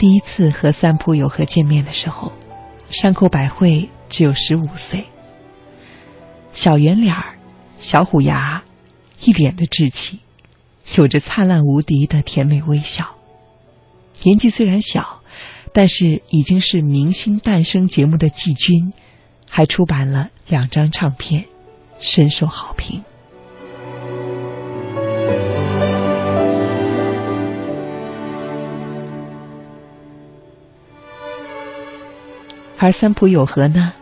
第一次和三浦友和见面的时候，山口百惠只有十五岁，小圆脸儿，小虎牙，一脸的稚气，有着灿烂无敌的甜美微笑。年纪虽然小，但是已经是明星诞生节目的季军，还出版了两张唱片，深受好评。而三浦友和呢，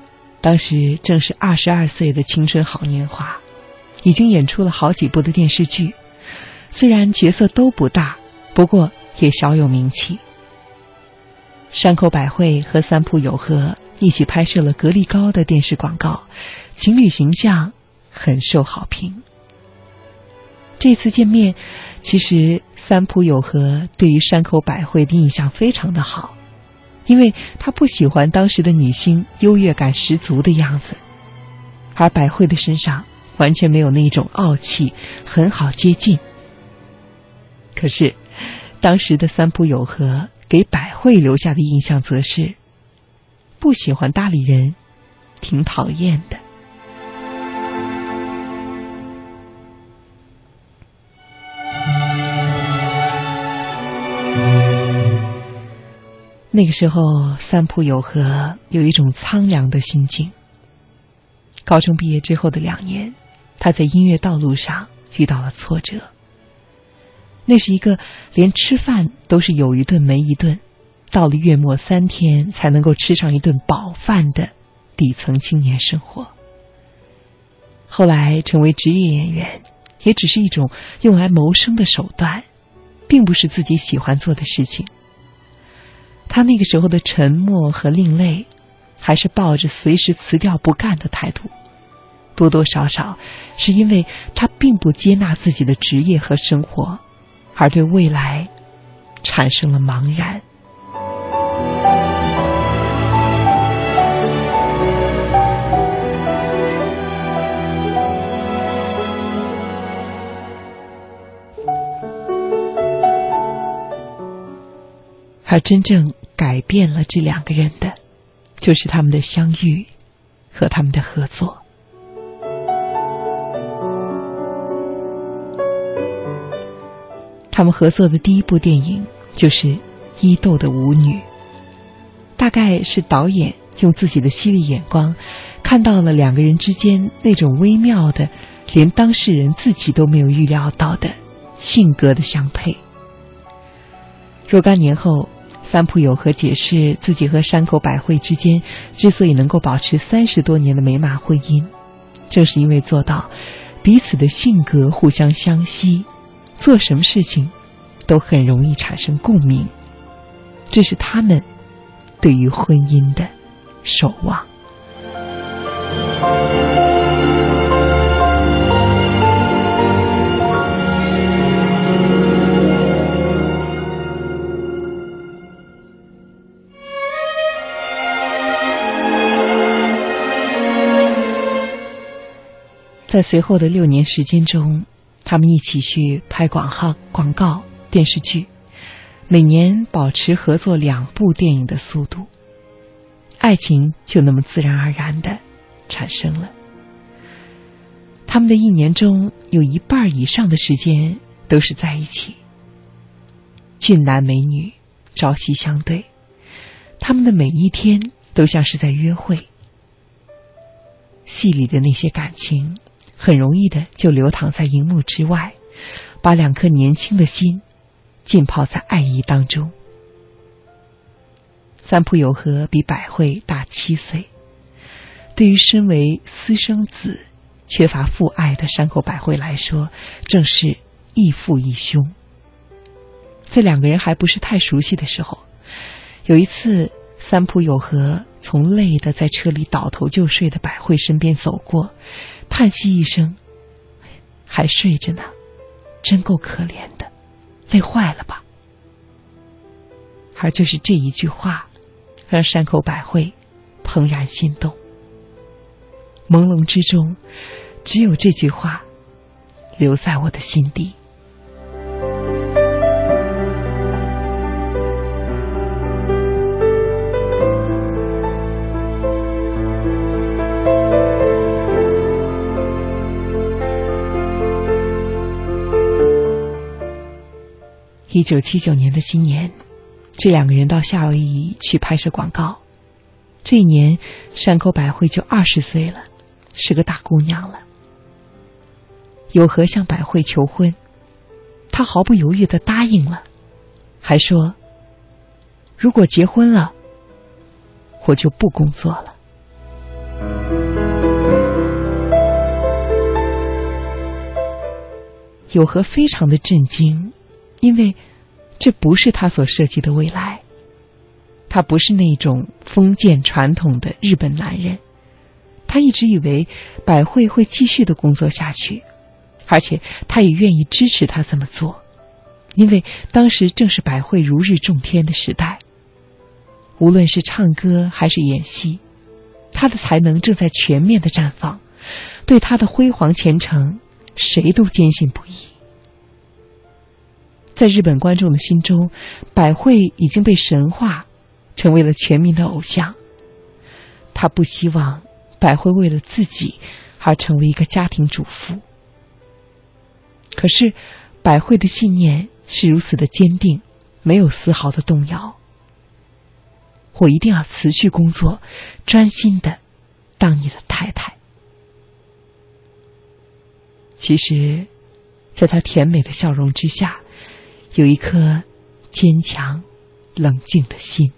当时正是二十二岁的青春好年华，已经演出了好几部的电视剧，虽然角色都不大，不过也小有名气。山口百惠和三浦友和一起拍摄了格力高的电视广告，情侣形象很受好评。这次见面，其实三浦友和对于山口百惠的印象非常的好。因为他不喜欢当时的女星优越感十足的样子，而百惠的身上完全没有那种傲气，很好接近。可是，当时的三浦友和给百惠留下的印象则是不喜欢大理人，挺讨厌的。那个时候，三浦友和有一种苍凉的心境。高中毕业之后的两年，他在音乐道路上遇到了挫折。那是一个连吃饭都是有一顿没一顿，到了月末三天才能够吃上一顿饱饭的底层青年生活。后来成为职业演员，也只是一种用来谋生的手段，并不是自己喜欢做的事情。他那个时候的沉默和另类，还是抱着随时辞掉不干的态度，多多少少是因为他并不接纳自己的职业和生活，而对未来产生了茫然。而真正改变了这两个人的，就是他们的相遇和他们的合作。他们合作的第一部电影就是《伊豆的舞女》，大概是导演用自己的犀利眼光，看到了两个人之间那种微妙的，连当事人自己都没有预料到的性格的相配。若干年后。三浦友和解释自己和山口百惠之间之所以能够保持三十多年的美满婚姻，正是因为做到彼此的性格互相相吸，做什么事情都很容易产生共鸣。这是他们对于婚姻的守望。在随后的六年时间中，他们一起去拍广告、广告、电视剧，每年保持合作两部电影的速度，爱情就那么自然而然的产生了。他们的一年中有一半以上的时间都是在一起，俊男美女朝夕相对，他们的每一天都像是在约会，戏里的那些感情。很容易的就流淌在荧幕之外，把两颗年轻的心浸泡在爱意当中。三浦友和比百惠大七岁，对于身为私生子、缺乏父爱的山口百惠来说，正是异父异兄。在两个人还不是太熟悉的时候，有一次，三浦友和从累得在车里倒头就睡的百惠身边走过。叹息一声，还睡着呢，真够可怜的，累坏了吧？而就是这一句话，让山口百惠怦然心动。朦胧之中，只有这句话留在我的心底。一九七九年的新年，这两个人到夏威夷去拍摄广告。这一年，山口百惠就二十岁了，是个大姑娘了。有和向百惠求婚，她毫不犹豫的答应了，还说：“如果结婚了，我就不工作了。”有和非常的震惊，因为这不是他所设计的未来。他不是那种封建传统的日本男人，他一直以为百惠会继续的工作下去，而且他也愿意支持他这么做，因为当时正是百惠如日中天的时代。无论是唱歌还是演戏，他的才能正在全面的绽放，对他的辉煌前程。谁都坚信不疑。在日本观众的心中，百惠已经被神化，成为了全民的偶像。他不希望百惠为了自己而成为一个家庭主妇。可是，百惠的信念是如此的坚定，没有丝毫的动摇。我一定要持续工作，专心的当你的太太。其实，在他甜美的笑容之下，有一颗坚强、冷静的心。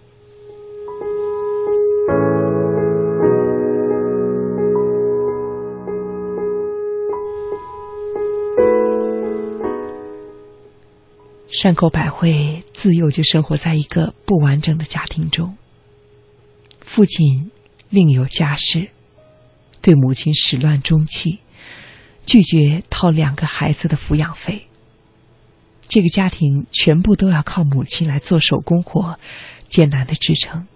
山口百惠自幼就生活在一个不完整的家庭中，父亲另有家室，对母亲始乱终弃。拒绝掏两个孩子的抚养费，这个家庭全部都要靠母亲来做手工活，艰难的支撑。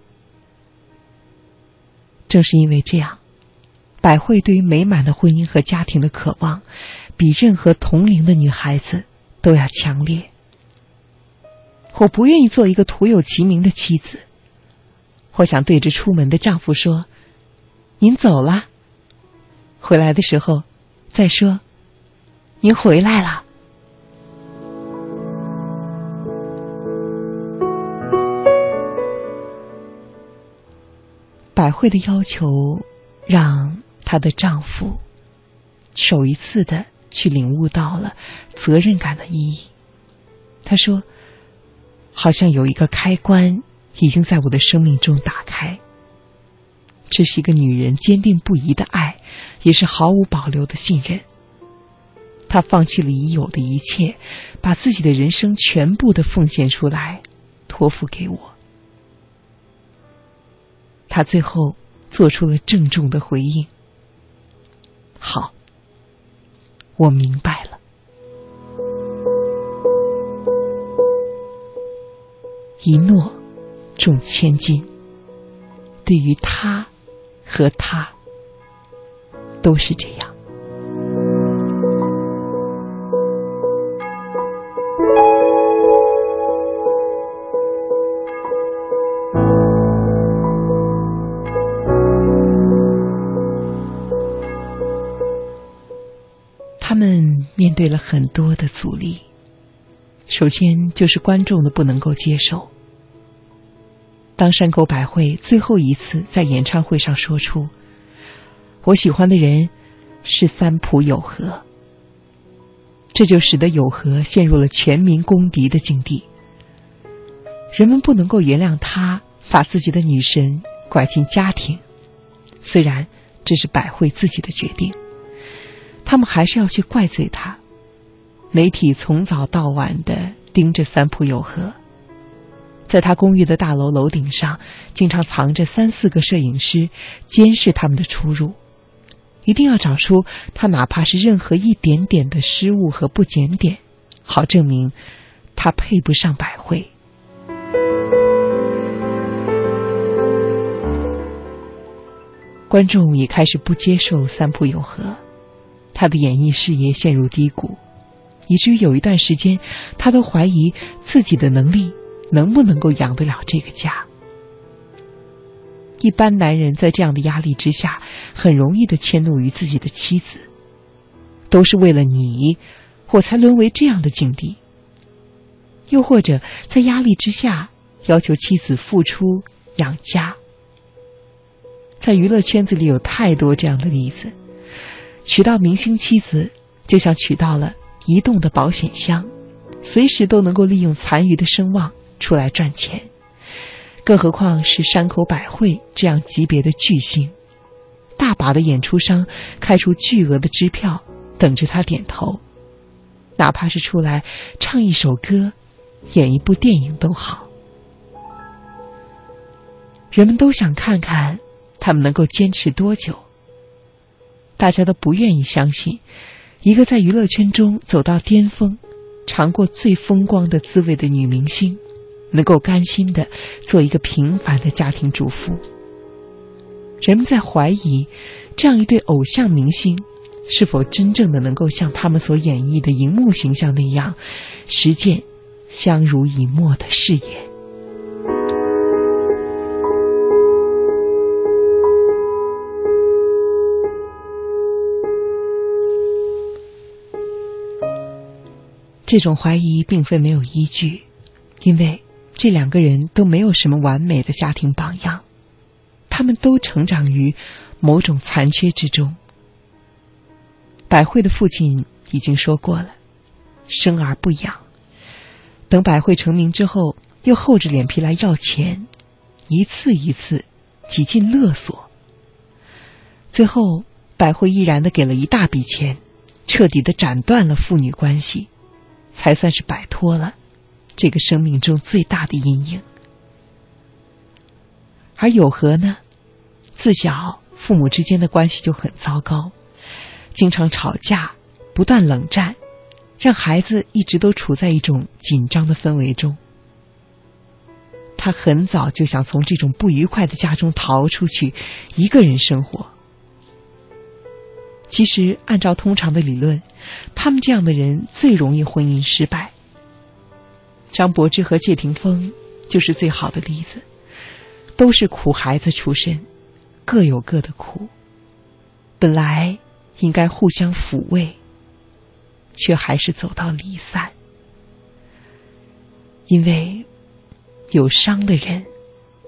正是因为这样，百惠对于美满的婚姻和家庭的渴望，比任何同龄的女孩子都要强烈。我不愿意做一个徒有其名的妻子，我想对着出门的丈夫说：“您走了，回来的时候。”再说，您回来了。百惠的要求让她的丈夫首一次的去领悟到了责任感的意义。他说：“好像有一个开关已经在我的生命中打开。”这是一个女人坚定不移的爱，也是毫无保留的信任。她放弃了已有的一切，把自己的人生全部的奉献出来，托付给我。他最后做出了郑重的回应：“好，我明白了。”一诺重千金，对于他。和他都是这样。对了很多的阻力，首先就是观众的不能够接受。当山口百惠最后一次在演唱会上说出“我喜欢的人是三浦友和”，这就使得友和陷入了全民公敌的境地。人们不能够原谅他把自己的女神拐进家庭，虽然这是百惠自己的决定，他们还是要去怪罪他。媒体从早到晚的盯着三浦友和。在他公寓的大楼楼顶上，经常藏着三四个摄影师，监视他们的出入，一定要找出他哪怕是任何一点点的失误和不检点，好证明他配不上百惠。观众也开始不接受三浦友和，他的演艺事业陷入低谷，以至于有一段时间，他都怀疑自己的能力。能不能够养得了这个家？一般男人在这样的压力之下，很容易的迁怒于自己的妻子，都是为了你，我才沦为这样的境地。又或者在压力之下要求妻子付出养家。在娱乐圈子里有太多这样的例子，娶到明星妻子就像娶到了移动的保险箱，随时都能够利用残余的声望出来赚钱。更何况是山口百惠这样级别的巨星，大把的演出商开出巨额的支票等着他点头，哪怕是出来唱一首歌、演一部电影都好。人们都想看看。他们能够坚持多久？大家都不愿意相信，一个在娱乐圈中走到巅峰、尝过最风光的滋味的女明星，能够甘心的做一个平凡的家庭主妇。人们在怀疑，这样一对偶像明星，是否真正的能够像他们所演绎的荧幕形象那样，实践相濡以沫的誓言。这种怀疑并非没有依据，因为这两个人都没有什么完美的家庭榜样，他们都成长于某种残缺之中。百惠的父亲已经说过了，生而不养。等百惠成名之后，又厚着脸皮来要钱，一次一次几近勒索。最后，百惠毅然的给了一大笔钱，彻底的斩断了父女关系。才算是摆脱了这个生命中最大的阴影。而有和呢，自小父母之间的关系就很糟糕，经常吵架，不断冷战，让孩子一直都处在一种紧张的氛围中。他很早就想从这种不愉快的家中逃出去，一个人生活。其实，按照通常的理论，他们这样的人最容易婚姻失败。张柏芝和谢霆锋就是最好的例子，都是苦孩子出身，各有各的苦。本来应该互相抚慰，却还是走到离散。因为有伤的人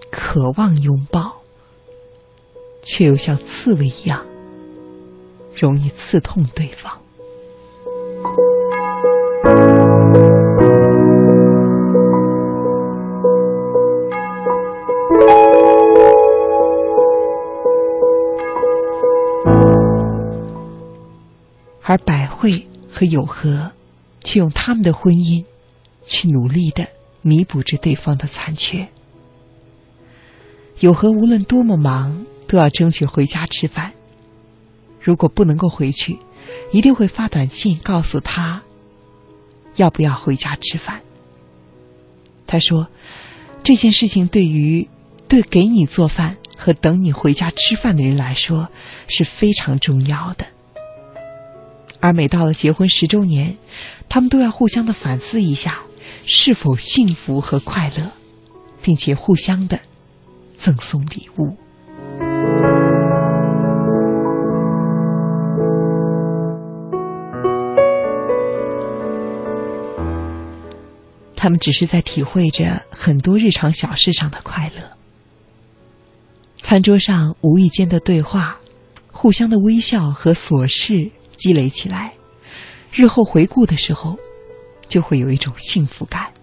渴望拥抱，却又像刺猬一样。容易刺痛对方，而百惠和有和却用他们的婚姻去努力的弥补着对方的残缺。有和无论多么忙，都要争取回家吃饭。如果不能够回去，一定会发短信告诉他，要不要回家吃饭。他说，这件事情对于对给你做饭和等你回家吃饭的人来说是非常重要的。而每到了结婚十周年，他们都要互相的反思一下是否幸福和快乐，并且互相的赠送礼物。他们只是在体会着很多日常小事上的快乐。餐桌上无意间的对话，互相的微笑和琐事积累起来，日后回顾的时候，就会有一种幸福感。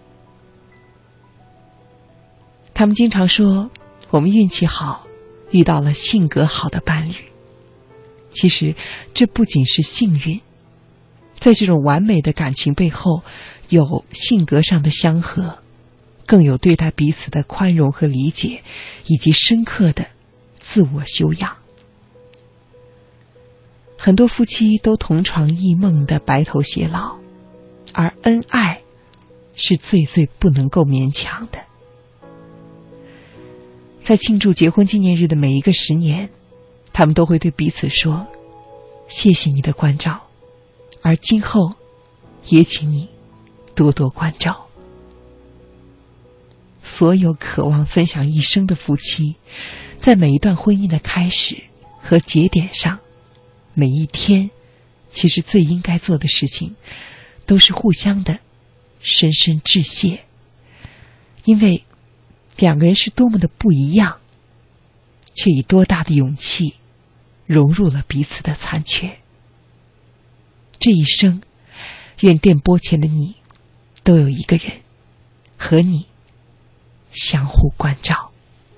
他们经常说：“我们运气好，遇到了性格好的伴侣。”其实，这不仅是幸运，在这种完美的感情背后。有性格上的相合，更有对待彼此的宽容和理解，以及深刻的自我修养。很多夫妻都同床异梦的白头偕老，而恩爱是最最不能够勉强的。在庆祝结婚纪念日的每一个十年，他们都会对彼此说：“谢谢你的关照，而今后也请你。”多多关照。所有渴望分享一生的夫妻，在每一段婚姻的开始和节点上，每一天，其实最应该做的事情，都是互相的深深致谢，因为两个人是多么的不一样，却以多大的勇气融入了彼此的残缺。这一生，愿电波前的你，都有一个人和你相互关照。